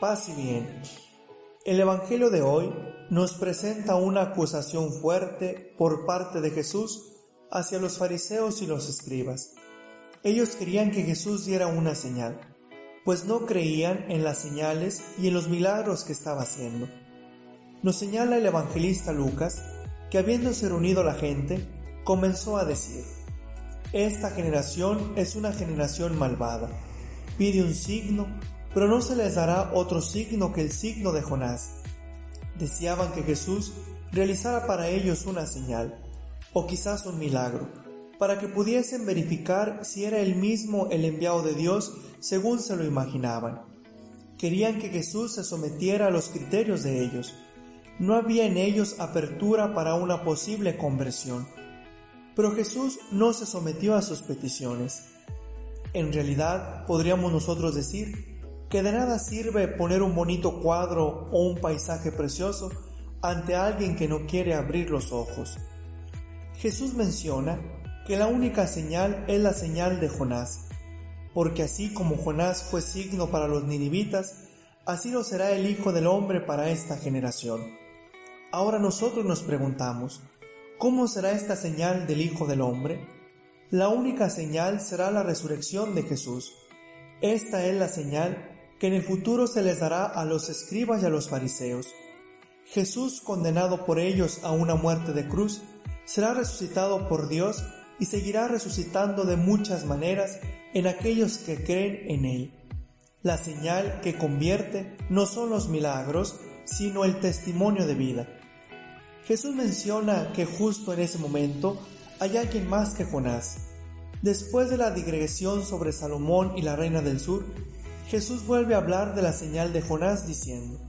Paz y bien. El Evangelio de hoy nos presenta una acusación fuerte por parte de Jesús hacia los fariseos y los escribas. Ellos querían que Jesús diera una señal, pues no creían en las señales y en los milagros que estaba haciendo. Nos señala el evangelista Lucas que habiéndose reunido la gente, comenzó a decir, Esta generación es una generación malvada, pide un signo pero no se les dará otro signo que el signo de Jonás. Deseaban que Jesús realizara para ellos una señal, o quizás un milagro, para que pudiesen verificar si era el mismo el enviado de Dios según se lo imaginaban. Querían que Jesús se sometiera a los criterios de ellos. No había en ellos apertura para una posible conversión. Pero Jesús no se sometió a sus peticiones. En realidad, podríamos nosotros decir que de nada sirve poner un bonito cuadro o un paisaje precioso ante alguien que no quiere abrir los ojos. Jesús menciona que la única señal es la señal de Jonás, porque así como Jonás fue signo para los ninivitas, así lo será el Hijo del Hombre para esta generación. Ahora nosotros nos preguntamos, ¿cómo será esta señal del Hijo del Hombre? La única señal será la resurrección de Jesús. Esta es la señal que en el futuro se les dará a los escribas y a los fariseos. Jesús, condenado por ellos a una muerte de cruz, será resucitado por Dios y seguirá resucitando de muchas maneras en aquellos que creen en Él. La señal que convierte no son los milagros, sino el testimonio de vida. Jesús menciona que justo en ese momento hay alguien más que Jonás. Después de la digresión sobre Salomón y la reina del sur, Jesús vuelve a hablar de la señal de Jonás diciendo,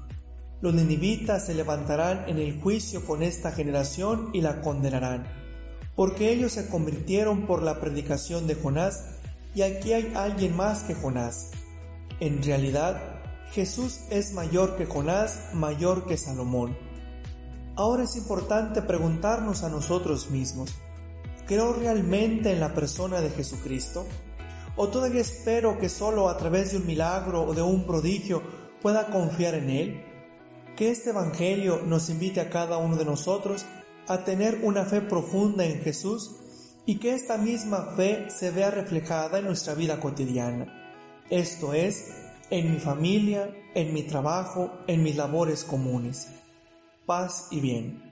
los ninivitas se levantarán en el juicio con esta generación y la condenarán, porque ellos se convirtieron por la predicación de Jonás y aquí hay alguien más que Jonás. En realidad, Jesús es mayor que Jonás, mayor que Salomón. Ahora es importante preguntarnos a nosotros mismos, ¿creo realmente en la persona de Jesucristo? ¿O todavía espero que solo a través de un milagro o de un prodigio pueda confiar en Él? Que este Evangelio nos invite a cada uno de nosotros a tener una fe profunda en Jesús y que esta misma fe se vea reflejada en nuestra vida cotidiana. Esto es, en mi familia, en mi trabajo, en mis labores comunes. Paz y bien.